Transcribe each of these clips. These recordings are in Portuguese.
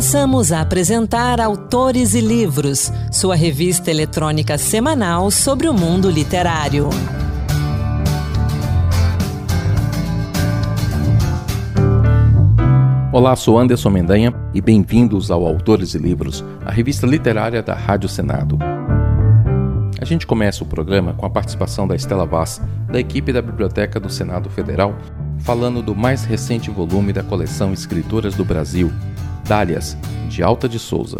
Passamos a apresentar Autores e Livros, sua revista eletrônica semanal sobre o mundo literário. Olá, sou Anderson Mendanha e bem-vindos ao Autores e Livros, a revista literária da Rádio Senado. A gente começa o programa com a participação da Estela Vaz, da equipe da Biblioteca do Senado Federal, falando do mais recente volume da coleção Escritoras do Brasil, Dálias, de Alta de Souza.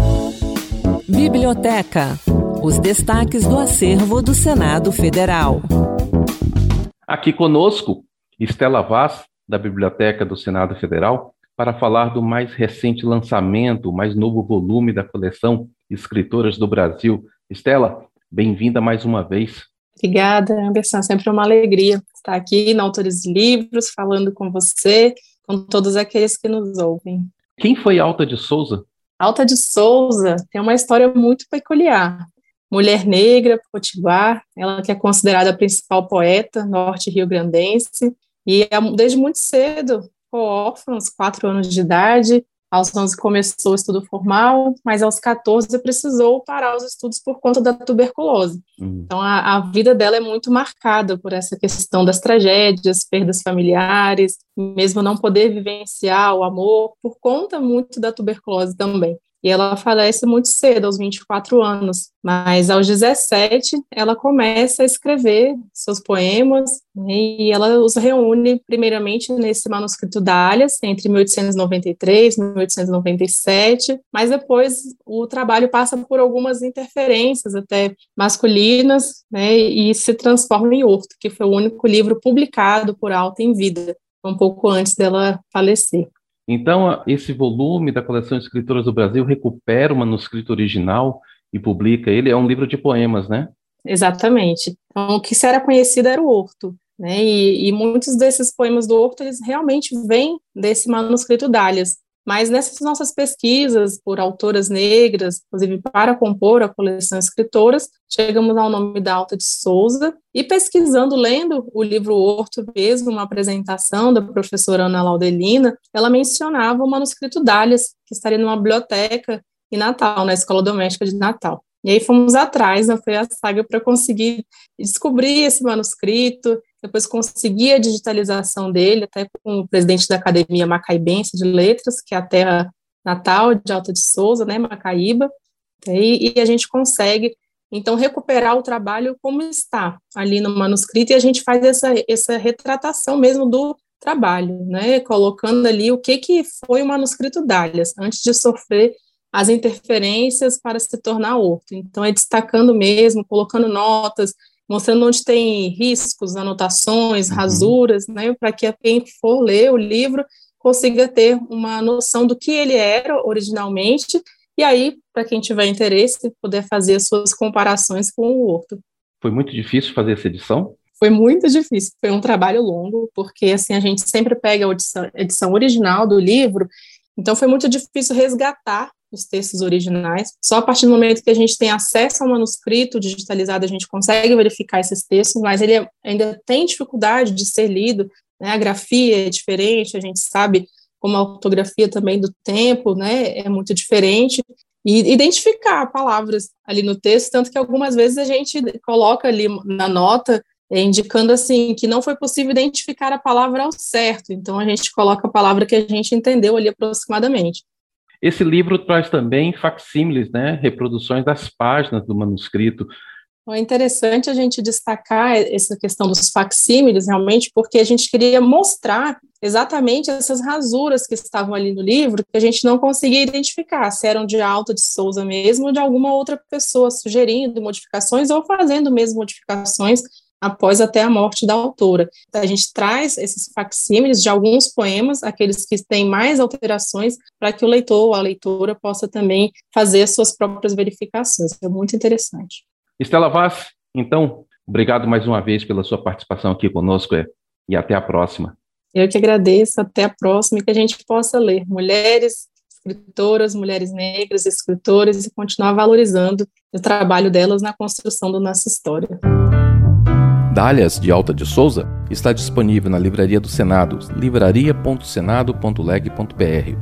Biblioteca. Os destaques do acervo do Senado Federal. Aqui conosco, Estela Vaz, da Biblioteca do Senado Federal, para falar do mais recente lançamento, o mais novo volume da coleção Escritoras do Brasil. Estela, bem-vinda mais uma vez. Obrigada, Anderson. É sempre uma alegria estar aqui na Autores de Livros, falando com você, com todos aqueles que nos ouvem. Quem foi Alta de Souza? Alta de Souza tem uma história muito peculiar. Mulher negra, potiguar, ela que é considerada a principal poeta norte-rio-grandense, e desde muito cedo ficou órfã, aos quatro anos de idade, aos 11 começou o estudo formal, mas aos 14 precisou parar os estudos por conta da tuberculose. Uhum. Então, a, a, vida dela é muito marcada por essa questão das tragédias, perdas familiares, mesmo não poder vivenciar o amor, por conta muito da tuberculose também. E ela falece muito cedo, aos 24 anos, mas aos 17 ela começa a escrever seus poemas né, e ela os reúne primeiramente nesse manuscrito Dálias, entre 1893 e 1897, mas depois o trabalho passa por algumas interferências até masculinas né, e se transforma em Horto, que foi o único livro publicado por Alta em vida, um pouco antes dela falecer. Então, esse volume da coleção Escritoras do Brasil recupera o manuscrito original e publica ele. É um livro de poemas, né? Exatamente. Então, o que se era conhecido era o Horto. Né? E, e muitos desses poemas do Horto, eles realmente vêm desse manuscrito Dálias. Mas nessas nossas pesquisas por autoras negras, inclusive para compor a coleção Escritoras, chegamos ao nome da Alta de Souza e pesquisando, lendo o livro Horto mesmo, uma apresentação da professora Ana Laudelina, ela mencionava o manuscrito Dálias, que estaria numa biblioteca em Natal, na Escola Doméstica de Natal. E aí fomos atrás, né, foi a saga para conseguir descobrir esse manuscrito, depois consegui a digitalização dele, até com o presidente da Academia Macaibense de Letras, que é a terra natal de Alta de Souza, né, Macaíba, e, e a gente consegue, então, recuperar o trabalho como está ali no manuscrito, e a gente faz essa, essa retratação mesmo do trabalho, né, colocando ali o que, que foi o manuscrito Dálias, antes de sofrer as interferências para se tornar outro. Então, é destacando mesmo, colocando notas, mostrando onde tem riscos, anotações, uhum. rasuras, né, para que quem for ler o livro consiga ter uma noção do que ele era originalmente, e aí, para quem tiver interesse, poder fazer as suas comparações com o outro. Foi muito difícil fazer essa edição? Foi muito difícil, foi um trabalho longo, porque assim a gente sempre pega a edição, edição original do livro, então foi muito difícil resgatar os textos originais. Só a partir do momento que a gente tem acesso ao manuscrito digitalizado, a gente consegue verificar esses textos, mas ele ainda tem dificuldade de ser lido. Né? A grafia é diferente, a gente sabe como a ortografia também do tempo né, é muito diferente. E identificar palavras ali no texto, tanto que algumas vezes a gente coloca ali na nota é, indicando assim que não foi possível identificar a palavra ao certo, então a gente coloca a palavra que a gente entendeu ali aproximadamente. Esse livro traz também facsímiles, né, reproduções das páginas do manuscrito. É interessante a gente destacar essa questão dos facsímiles, realmente, porque a gente queria mostrar exatamente essas rasuras que estavam ali no livro, que a gente não conseguia identificar se eram de Alta de Souza mesmo ou de alguma outra pessoa sugerindo modificações ou fazendo mesmo modificações após até a morte da autora. A gente traz esses facsímiles de alguns poemas, aqueles que têm mais alterações, para que o leitor ou a leitora possa também fazer suas próprias verificações. É muito interessante. Estela Vaz, então, obrigado mais uma vez pela sua participação aqui conosco é, e até a próxima. Eu que agradeço, até a próxima e que a gente possa ler mulheres escritoras, mulheres negras, escritoras e continuar valorizando o trabalho delas na construção da nossa história. Dálias de Alta de Souza está disponível na Livraria do Senado, livraria.senado.leg.br.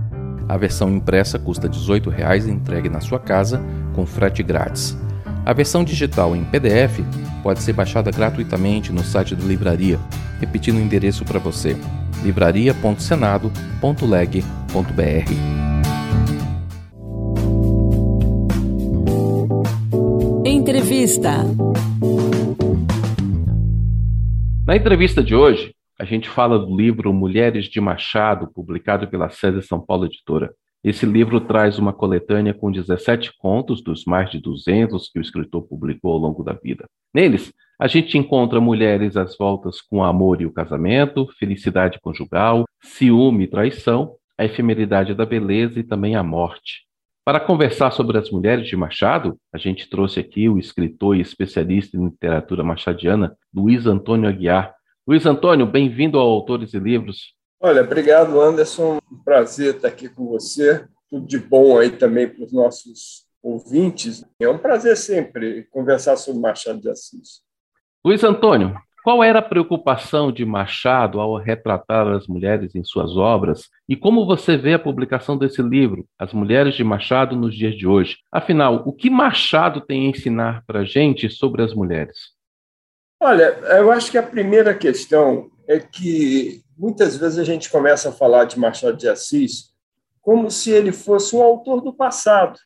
A versão impressa custa R$ 18,00 e entregue na sua casa com frete grátis. A versão digital em PDF pode ser baixada gratuitamente no site da livraria, repetindo o endereço para você: livraria.senado.leg.br. Entrevista. Na entrevista de hoje, a gente fala do livro Mulheres de Machado, publicado pela César São Paulo Editora. Esse livro traz uma coletânea com 17 contos dos mais de 200 que o escritor publicou ao longo da vida. Neles, a gente encontra mulheres às voltas com o amor e o casamento, felicidade conjugal, ciúme e traição, a efemeridade da beleza e também a morte. Para conversar sobre as mulheres de Machado, a gente trouxe aqui o escritor e especialista em literatura machadiana, Luiz Antônio Aguiar. Luiz Antônio, bem-vindo ao Autores e Livros. Olha, obrigado, Anderson. Um prazer estar aqui com você. Tudo de bom aí também para os nossos ouvintes. É um prazer sempre conversar sobre Machado de Assis. Luiz Antônio, qual era a preocupação de Machado ao retratar as mulheres em suas obras e como você vê a publicação desse livro, As Mulheres de Machado nos Dias de Hoje? Afinal, o que Machado tem a ensinar para a gente sobre as mulheres? Olha, eu acho que a primeira questão é que muitas vezes a gente começa a falar de Machado de Assis como se ele fosse um autor do passado,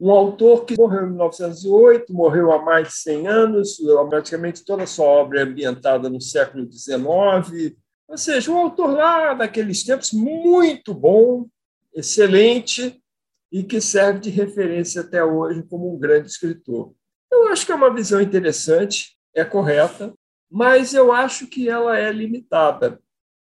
um autor que morreu em 1908, morreu há mais de 100 anos, praticamente toda a sua obra é ambientada no século XIX, ou seja, um autor lá daqueles tempos muito bom, excelente e que serve de referência até hoje como um grande escritor. Eu acho que é uma visão interessante, é correta, mas eu acho que ela é limitada.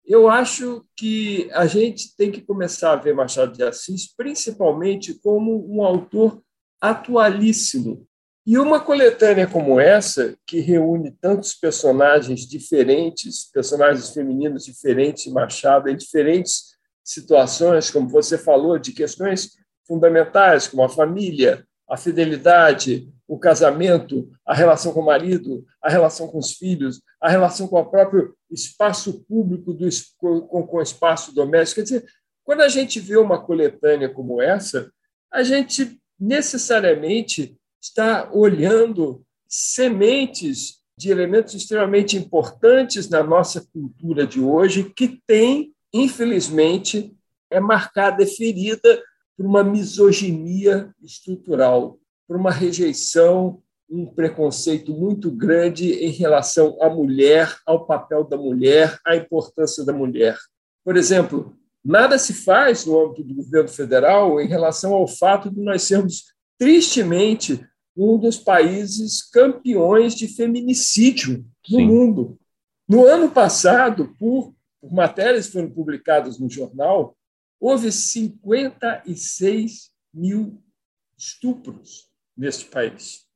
Eu acho que a gente tem que começar a ver Machado de Assis principalmente como um autor atualíssimo. E uma coletânea como essa, que reúne tantos personagens diferentes, personagens femininos diferentes de Machado, em diferentes situações, como você falou, de questões fundamentais, como a família, a fidelidade, o casamento, a relação com o marido, a relação com os filhos, a relação com o próprio espaço público do, com, com o espaço doméstico. Quer dizer, quando a gente vê uma coletânea como essa, a gente necessariamente está olhando sementes de elementos extremamente importantes na nossa cultura de hoje, que tem, infelizmente, é marcada, é ferida por uma misoginia estrutural por uma rejeição, um preconceito muito grande em relação à mulher, ao papel da mulher, à importância da mulher. Por exemplo, nada se faz no âmbito do governo federal em relação ao fato de nós sermos, tristemente, um dos países campeões de feminicídio no Sim. mundo. No ano passado, por, por matérias que foram publicadas no jornal, houve 56 mil estupros neste país.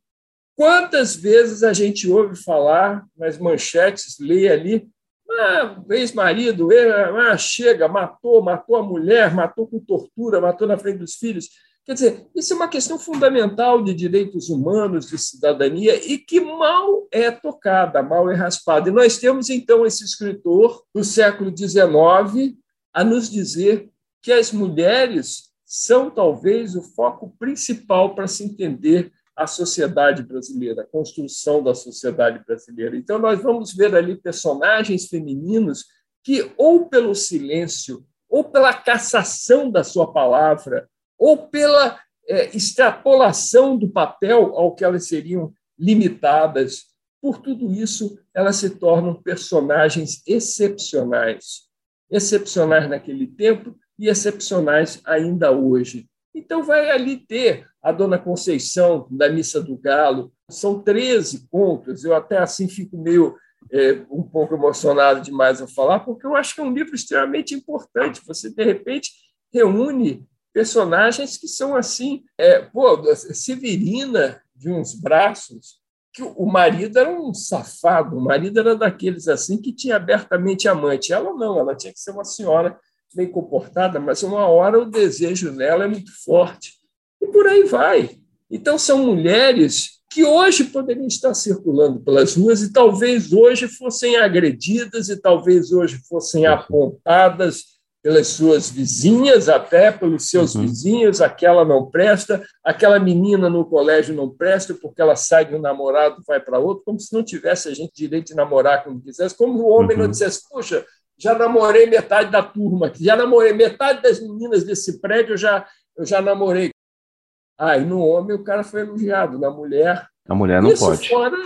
Quantas vezes a gente ouve falar nas manchetes, lê ali, ah, ex-marido, ah, chega, matou, matou a mulher, matou com tortura, matou na frente dos filhos. Quer dizer, isso é uma questão fundamental de direitos humanos, de cidadania, e que mal é tocada, mal é raspada. E nós temos, então, esse escritor do século XIX a nos dizer que as mulheres são talvez o foco principal para se entender a sociedade brasileira, a construção da sociedade brasileira. Então, nós vamos ver ali personagens femininos que, ou pelo silêncio, ou pela cassação da sua palavra, ou pela é, extrapolação do papel ao que elas seriam limitadas, por tudo isso, elas se tornam personagens excepcionais. Excepcionais naquele tempo e excepcionais ainda hoje. Então, vai ali ter a Dona Conceição, da Missa do Galo. São 13 contos. Eu até assim fico meio é, um pouco emocionado demais a falar, porque eu acho que é um livro extremamente importante. Você, de repente, reúne personagens que são assim. É, pô, Severina, de uns braços, que o marido era um safado, o marido era daqueles assim que tinha abertamente amante. Ela não, ela tinha que ser uma senhora bem comportada, mas uma hora o desejo nela é muito forte. E por aí vai. Então, são mulheres que hoje poderiam estar circulando pelas ruas e talvez hoje fossem agredidas e talvez hoje fossem apontadas pelas suas vizinhas, até pelos seus uhum. vizinhos, aquela não presta, aquela menina no colégio não presta porque ela sai de um namorado vai para outro, como se não tivesse a gente direito de namorar quando quisesse, como o homem uhum. não dissesse, puxa, já namorei metade da turma, já namorei metade das meninas desse prédio, eu já, eu já namorei. Aí ah, no homem o cara foi elogiado, na mulher. A mulher não Isso pode. Fora,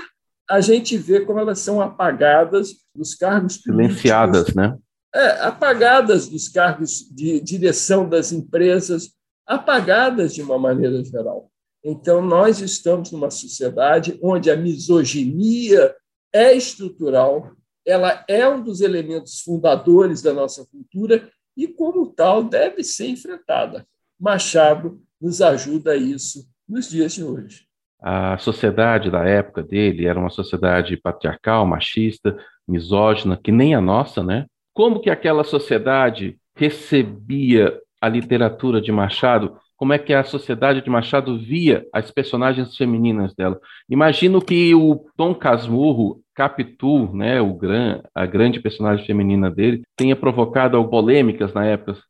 a gente vê como elas são apagadas dos cargos silenciadas, né? É, apagadas dos cargos de direção das empresas, apagadas de uma maneira geral. Então, nós estamos numa sociedade onde a misoginia é estrutural, ela é um dos elementos fundadores da nossa cultura e, como tal, deve ser enfrentada. Machado nos ajuda a isso nos dias de hoje. A sociedade da época dele era uma sociedade patriarcal, machista, misógina, que nem a nossa, né? Como que aquela sociedade recebia a literatura de Machado? Como é que a sociedade de Machado via as personagens femininas dela? Imagino que o Tom Casmurro, Capitu, né, o gran, a grande personagem feminina dele, tenha provocado polêmicas na época.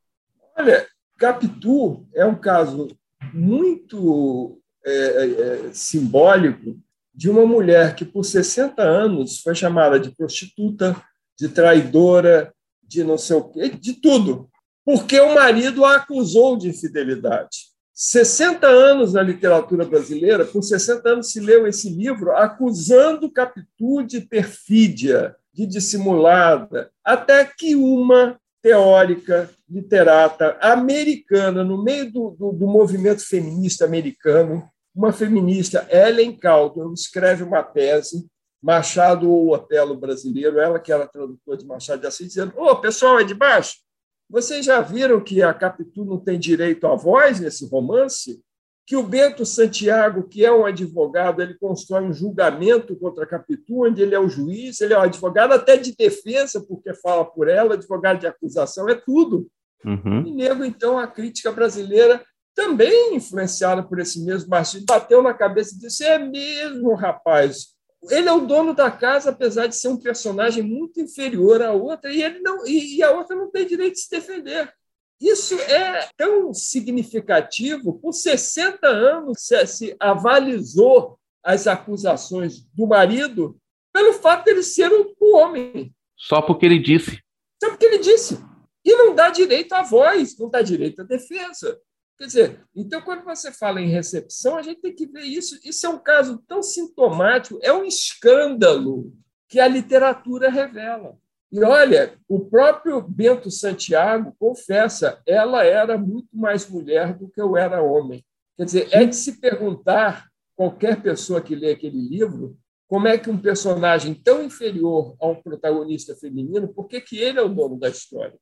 Olha, Capitu é um caso muito é, é, é simbólico de uma mulher que, por 60 anos, foi chamada de prostituta, de traidora, de não sei o quê, de tudo, porque o marido a acusou de infidelidade. 60 anos na literatura brasileira, por 60 anos se leu esse livro acusando Capitu de perfídia, de dissimulada, até que uma teórica, literata americana, no meio do, do, do movimento feminista americano, uma feminista, Ellen Caldwell, escreve uma tese Machado ou Otelo brasileiro, ela que era tradutora de Machado de Assis, dizendo: Ô, oh, pessoal é de baixo, vocês já viram que a Capitu não tem direito à voz nesse romance? Que o Bento Santiago, que é um advogado, ele constrói um julgamento contra a Capitu, onde ele é o juiz, ele é o advogado até de defesa, porque fala por ela, advogado de acusação, é tudo. Uhum. E nego, então, a crítica brasileira, também influenciada por esse mesmo machismo, bateu na cabeça e disse: é mesmo, rapaz, ele é o dono da casa, apesar de ser um personagem muito inferior à outra, e, ele não, e, a outra não tem direito de se defender. Isso é tão significativo. Por 60 anos se, se avalizou as acusações do marido pelo fato de ele ser um, um homem. Só porque ele disse. Só porque ele disse. E não dá direito à voz, não dá direito à defesa. Quer dizer, então, quando você fala em recepção, a gente tem que ver isso. Isso é um caso tão sintomático, é um escândalo que a literatura revela. E olha, o próprio Bento Santiago confessa, ela era muito mais mulher do que eu era homem. Quer dizer, é de se perguntar, qualquer pessoa que lê aquele livro, como é que um personagem tão inferior a um protagonista feminino, por que, que ele é o dono da história?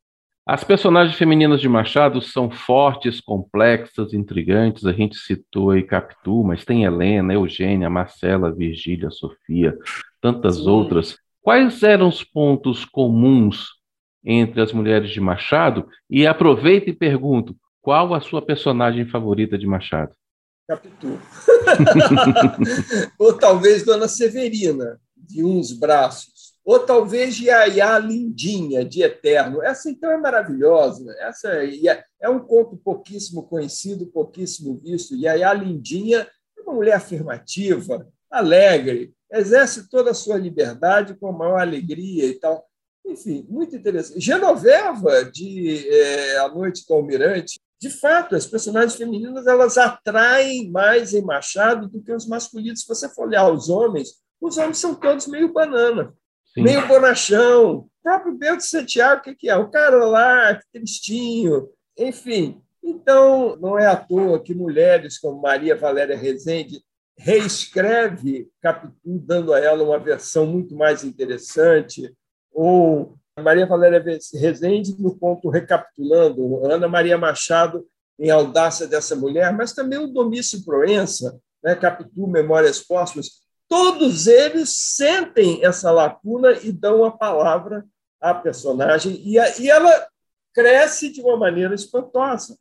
As personagens femininas de Machado são fortes, complexas, intrigantes. A gente citou aí Capitu, mas tem Helena, Eugênia, Marcela, Virgília, Sofia, tantas Sim. outras. Quais eram os pontos comuns entre as mulheres de Machado? E aproveito e pergunto, qual a sua personagem favorita de Machado? Capitu. Ou talvez Dona Severina, de uns braços ou talvez Yaya Lindinha, de Eterno. Essa, então, é maravilhosa. Essa é, é um conto pouquíssimo conhecido, pouquíssimo visto. Yaya Lindinha é uma mulher afirmativa, alegre, exerce toda a sua liberdade com a maior alegria e tal. Enfim, muito interessante. Genoveva, de é, A Noite do Almirante, de fato, as personagens femininas elas atraem mais em Machado do que os masculinos. Se você for olhar os homens, os homens são todos meio banana. Sim. meio bonachão. O próprio Bento Santiago, o que, que é? O cara lá, tristinho, enfim. Então, não é à toa que mulheres como Maria Valéria Rezende reescreve Capitu, dando a ela uma versão muito mais interessante, ou Maria Valéria Rezende no ponto recapitulando, Ana Maria Machado em Audácia dessa Mulher, mas também o Domício Proença, né, Capitu, Memórias Póstumas, todos eles sentem essa lacuna e dão a palavra à personagem, e, a, e ela cresce de uma maneira espantosa.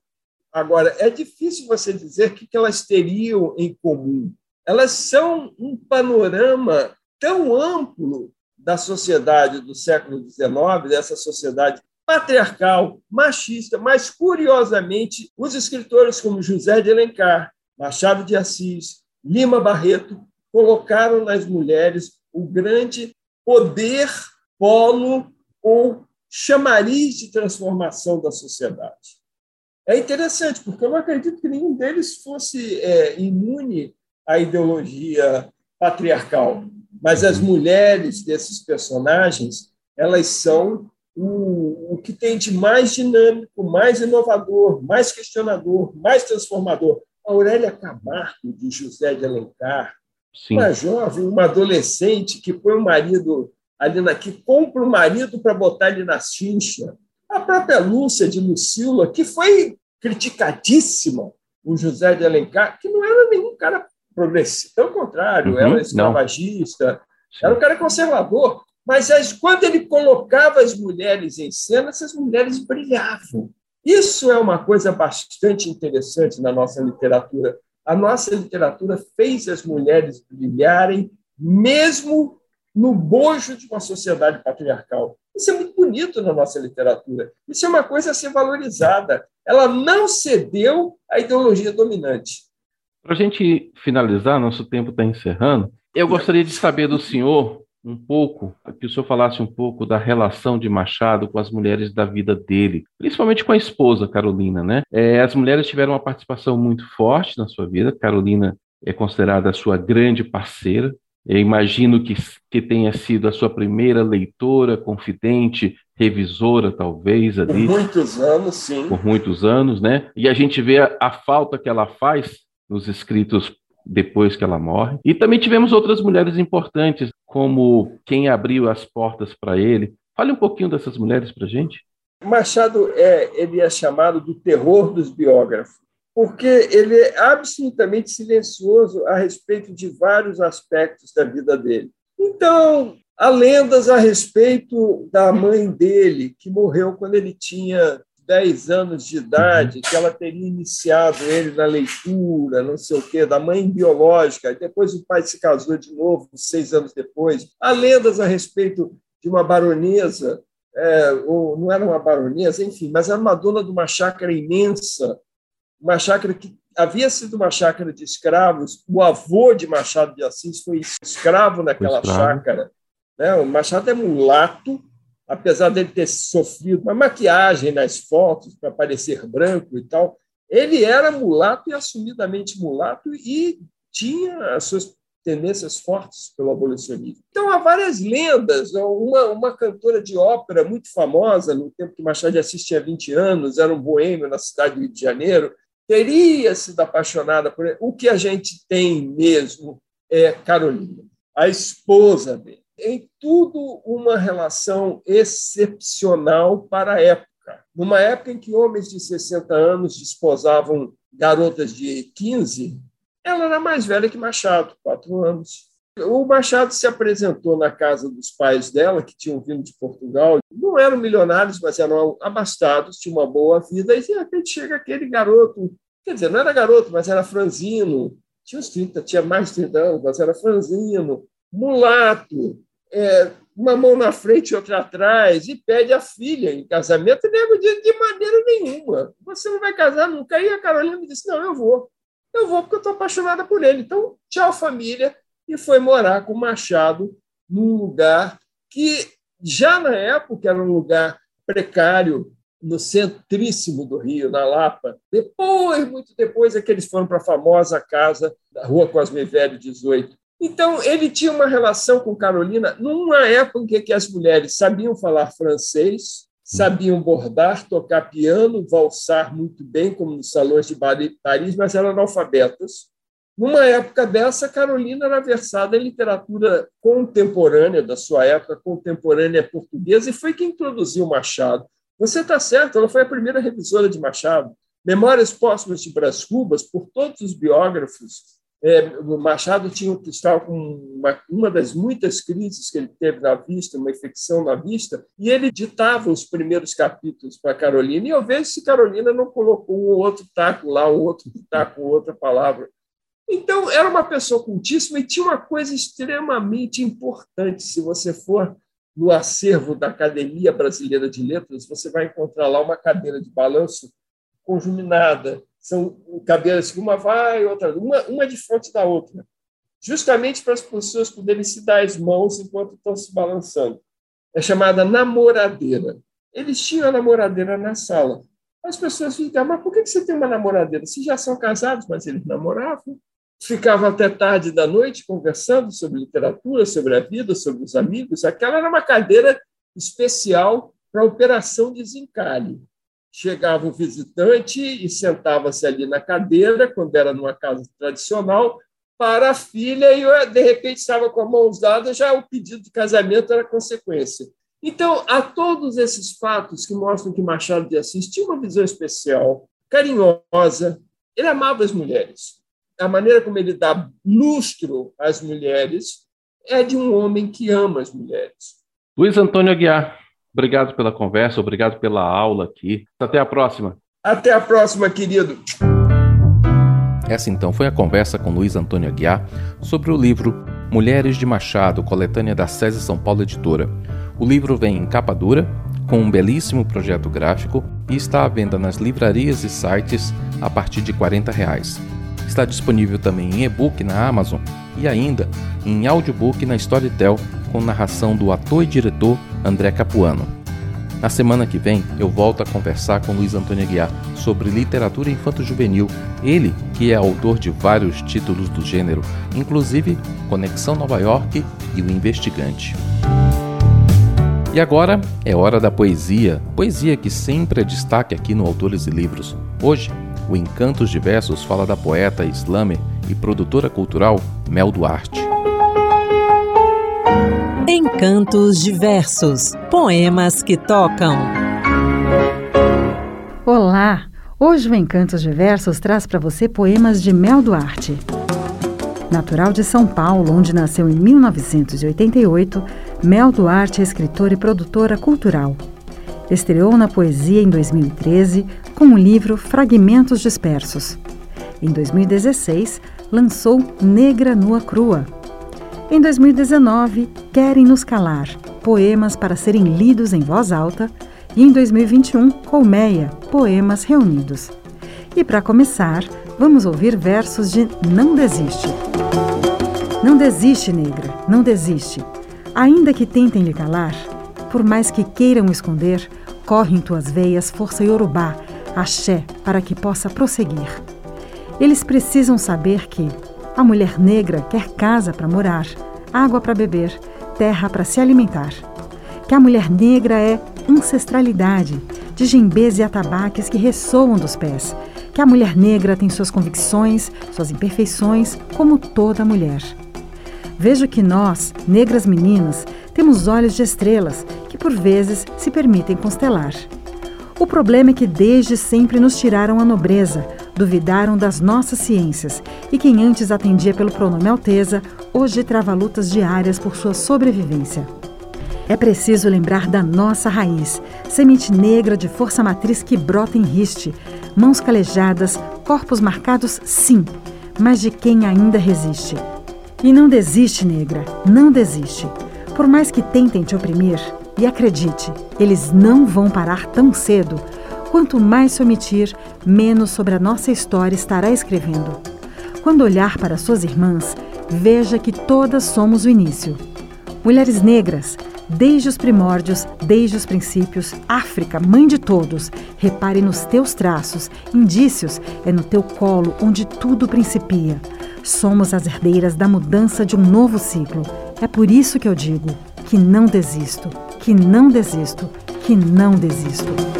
Agora, é difícil você dizer o que elas teriam em comum. Elas são um panorama tão amplo da sociedade do século XIX, dessa sociedade patriarcal, machista, mas, curiosamente, os escritores como José de Alencar, Machado de Assis, Lima Barreto, colocaram nas mulheres o grande poder, polo ou chamariz de transformação da sociedade. É interessante, porque eu não acredito que nenhum deles fosse é, imune à ideologia patriarcal, mas as mulheres desses personagens, elas são o, o que tem de mais dinâmico, mais inovador, mais questionador, mais transformador. A Aurélia Camargo, de José de Alencar, Sim. uma jovem, uma adolescente que põe o marido ali na, que compra o marido para botar ele na chincha. A própria Lúcia de Lucila, que foi criticadíssima, o José de Alencar, que não era nenhum cara progressista, pelo contrário, uhum, era escravagista, era um cara conservador. Mas as, quando ele colocava as mulheres em cena, essas mulheres brilhavam. Isso é uma coisa bastante interessante na nossa literatura. A nossa literatura fez as mulheres brilharem, mesmo no bojo de uma sociedade patriarcal. Isso é muito bonito na nossa literatura. Isso é uma coisa a ser valorizada. Ela não cedeu à ideologia dominante. Para a gente finalizar, nosso tempo está encerrando. Eu gostaria de saber do senhor um pouco, que o senhor falasse um pouco da relação de Machado com as mulheres da vida dele, principalmente com a esposa Carolina, né? É, as mulheres tiveram uma participação muito forte na sua vida. Carolina é considerada a sua grande parceira, eu imagino que, que tenha sido a sua primeira leitora, confidente, revisora, talvez, ali. Por muitos anos, sim. Por muitos anos, né? E a gente vê a, a falta que ela faz nos escritos depois que ela morre. E também tivemos outras mulheres importantes, como quem abriu as portas para ele. Fale um pouquinho dessas mulheres para gente. Machado é, ele é chamado do terror dos biógrafos porque ele é absolutamente silencioso a respeito de vários aspectos da vida dele. Então, há lendas a respeito da mãe dele, que morreu quando ele tinha 10 anos de idade, que ela teria iniciado ele na leitura, não sei o quê, da mãe biológica, e depois o pai se casou de novo, seis anos depois. Há lendas a respeito de uma baronesa, é, ou não era uma baronesa, enfim, mas era uma dona de uma chácara imensa uma chácara que havia sido uma chácara de escravos. O avô de Machado de Assis foi escravo naquela escravo. chácara. Né? O Machado é mulato, apesar dele ter sofrido uma maquiagem nas fotos para parecer branco e tal. Ele era mulato e assumidamente mulato e tinha as suas tendências fortes pelo abolicionismo. Então, há várias lendas. Uma, uma cantora de ópera muito famosa, no tempo que Machado de Assis tinha 20 anos, era um boêmio na cidade do Rio de Janeiro, teria sido apaixonada por ele. O que a gente tem mesmo é Carolina, a esposa dele. Em tudo, uma relação excepcional para a época. Numa época em que homens de 60 anos desposavam garotas de 15, ela era mais velha que Machado, quatro anos. O Machado se apresentou na casa dos pais dela, que tinham vindo de Portugal. Não eram milionários, mas eram abastados, tinham uma boa vida. E de repente chega aquele garoto, quer dizer, não era garoto, mas era franzino, tinha uns 30, tinha mais de 30 anos, mas era franzino, mulato, é, uma mão na frente e outra atrás, e pede a filha em casamento. E nego diz: de maneira nenhuma, você não vai casar nunca. Aí a Carolina me disse: não, eu vou. Eu vou porque eu estou apaixonada por ele. Então, tchau, família e foi morar com Machado num lugar que, já na época, era um lugar precário, no centríssimo do Rio, na Lapa. Depois, muito depois, é que eles foram para a famosa casa da Rua Cosme Velho 18. Então, ele tinha uma relação com Carolina numa época em que as mulheres sabiam falar francês, sabiam bordar, tocar piano, valsar muito bem, como nos salões de Paris, mas eram analfabetas. Numa época dessa, Carolina era versada em literatura contemporânea da sua época, contemporânea portuguesa, e foi quem introduziu Machado. Você está certo, ela foi a primeira revisora de Machado. Memórias Póstumas de Brás Cubas, por todos os biógrafos, é, Machado tinha estava com uma, uma das muitas crises que ele teve na vista, uma infecção na vista, e ele ditava os primeiros capítulos para Carolina, e eu vejo se Carolina não colocou um outro taco lá, um outro taco, outra palavra. Então, era uma pessoa cultíssima e tinha uma coisa extremamente importante, se você for no acervo da Academia Brasileira de Letras, você vai encontrar lá uma cadeira de balanço conjuminada. São cadeiras que uma vai, outra, uma, uma de frente da outra, justamente para as pessoas poderem se dar as mãos enquanto estão se balançando. É chamada namoradeira. Eles tinham a namoradeira na sala. As pessoas ficam, mas por que você tem uma namoradeira? Se já são casados, mas eles namoravam. Ficavam até tarde da noite conversando sobre literatura, sobre a vida, sobre os amigos. Aquela era uma cadeira especial para a operação desencalhe. Chegava o visitante e sentava-se ali na cadeira, quando era numa casa tradicional, para a filha, e de repente estava com as mãos dadas, já o pedido de casamento era consequência. Então, há todos esses fatos que mostram que Machado de Assis tinha uma visão especial, carinhosa, ele amava as mulheres. A maneira como ele dá lustro às mulheres é de um homem que ama as mulheres. Luiz Antônio Aguiar, obrigado pela conversa, obrigado pela aula aqui. Até a próxima. Até a próxima, querido. Essa então foi a conversa com Luiz Antônio Aguiar sobre o livro Mulheres de Machado, coletânea da SESI São Paulo Editora. O livro vem em capa dura, com um belíssimo projeto gráfico e está à venda nas livrarias e sites a partir de 40 reais. Está disponível também em e-book na Amazon e ainda em audiobook na Storytel com narração do ator e diretor André Capuano. Na semana que vem eu volto a conversar com Luiz Antônio Aguiar sobre literatura infanto-juvenil, ele que é autor de vários títulos do gênero, inclusive Conexão Nova York e O Investigante. E agora é hora da poesia, poesia que sempre é destaque aqui no Autores e Livros. Hoje, o Encantos Diversos fala da poeta, slammer e produtora cultural Mel Duarte. Encantos Diversos Poemas que tocam. Olá! Hoje o Encantos Diversos traz para você poemas de Mel Duarte. Natural de São Paulo, onde nasceu em 1988, Mel Duarte é escritora e produtora cultural. Estreou na poesia em 2013 com o livro Fragmentos Dispersos. Em 2016, lançou Negra Nua Crua. Em 2019, Querem Nos Calar, poemas para serem lidos em voz alta. E em 2021, Colmeia, poemas reunidos. E para começar, vamos ouvir versos de Não Desiste. Não desiste, negra, não desiste. Ainda que tentem lhe calar, por mais que queiram esconder, corre em tuas veias força iorubá, axé, para que possa prosseguir. Eles precisam saber que a mulher negra quer casa para morar, água para beber, terra para se alimentar. Que a mulher negra é ancestralidade, de gimbês e atabaques que ressoam dos pés. Que a mulher negra tem suas convicções, suas imperfeições, como toda mulher. Vejo que nós, negras meninas, temos olhos de estrelas que por vezes se permitem constelar. O problema é que desde sempre nos tiraram a nobreza, duvidaram das nossas ciências e quem antes atendia pelo pronome Alteza, hoje trava lutas diárias por sua sobrevivência. É preciso lembrar da nossa raiz, semente negra de força matriz que brota em riste, mãos calejadas, corpos marcados, sim, mas de quem ainda resiste. E não desiste, negra, não desiste. Por mais que tentem te oprimir, e acredite, eles não vão parar tão cedo. Quanto mais se omitir, menos sobre a nossa história estará escrevendo. Quando olhar para suas irmãs, veja que todas somos o início. Mulheres negras, desde os primórdios, desde os princípios, África, mãe de todos, repare nos teus traços, indícios, é no teu colo onde tudo principia. Somos as herdeiras da mudança de um novo ciclo. É por isso que eu digo que não desisto, que não desisto, que não desisto.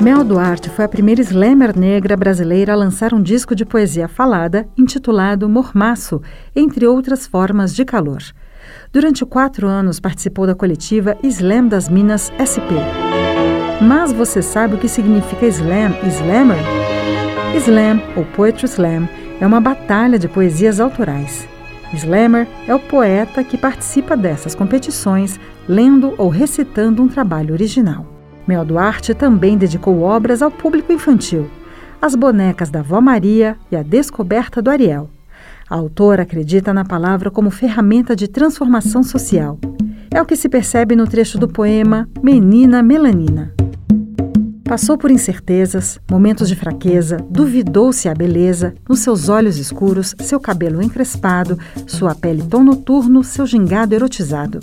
Mel Duarte foi a primeira slammer negra brasileira a lançar um disco de poesia falada intitulado Mormaço, entre outras formas de calor. Durante quatro anos participou da coletiva Slam das Minas SP. Mas você sabe o que significa slam e slammer? Slam, ou Poetry Slam, é uma batalha de poesias autorais. Slammer é o poeta que participa dessas competições lendo ou recitando um trabalho original. Mel Duarte também dedicou obras ao público infantil, As Bonecas da Vó Maria e A Descoberta do Ariel. A autora acredita na palavra como ferramenta de transformação social É o que se percebe no trecho do poema Menina Melanina. Passou por incertezas, momentos de fraqueza, duvidou-se a beleza, nos seus olhos escuros, seu cabelo encrespado, sua pele tom noturno, seu gingado erotizado.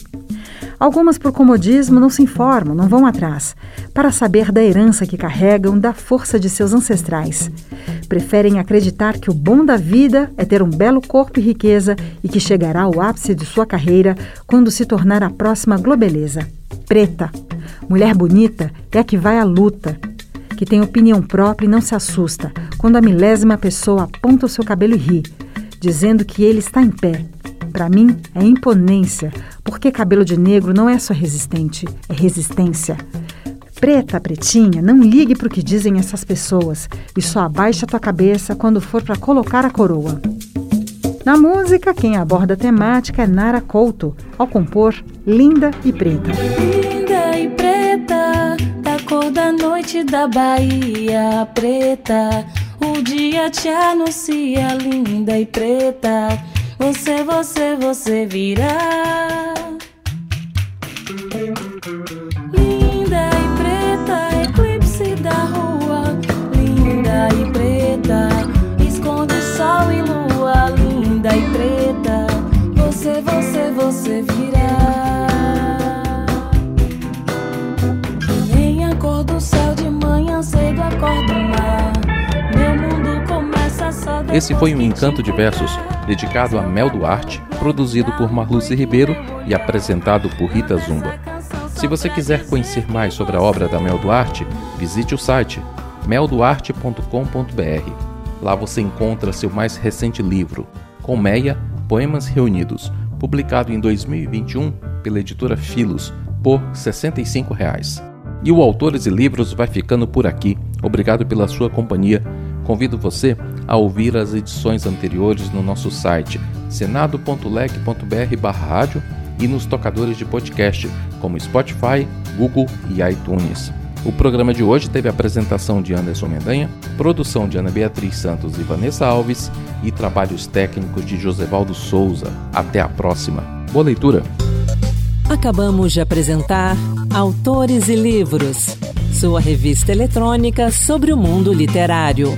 Algumas, por comodismo, não se informam, não vão atrás, para saber da herança que carregam, da força de seus ancestrais. Preferem acreditar que o bom da vida é ter um belo corpo e riqueza e que chegará ao ápice de sua carreira quando se tornar a próxima globeleza. Preta, Mulher bonita é a que vai à luta, que tem opinião própria e não se assusta quando a milésima pessoa aponta o seu cabelo e ri, dizendo que ele está em pé. Para mim, é imponência, porque cabelo de negro não é só resistente, é resistência. Preta, pretinha, não ligue para o que dizem essas pessoas e só abaixe a tua cabeça quando for para colocar a coroa. Na música, quem aborda a temática é Nara Couto, ao compor Linda e Preta cor da noite da Bahia preta. O dia te anuncia linda e preta. Você, você, você virá. Esse foi um Encanto de Versos dedicado a Mel Duarte, produzido por Marluce Ribeiro e apresentado por Rita Zumba. Se você quiser conhecer mais sobre a obra da Mel Duarte, visite o site melduarte.com.br. Lá você encontra seu mais recente livro, Colmeia Poemas Reunidos, publicado em 2021 pela editora Filos, por 65 reais. E o Autores e Livros vai ficando por aqui. Obrigado pela sua companhia. Convido você a ouvir as edições anteriores no nosso site senado.leg.br/rádio e nos tocadores de podcast como Spotify, Google e iTunes. O programa de hoje teve a apresentação de Anderson Mendanha, produção de Ana Beatriz Santos e Vanessa Alves e trabalhos técnicos de Josevaldo Souza. Até a próxima. Boa leitura! Acabamos de apresentar Autores e Livros, sua revista eletrônica sobre o mundo literário.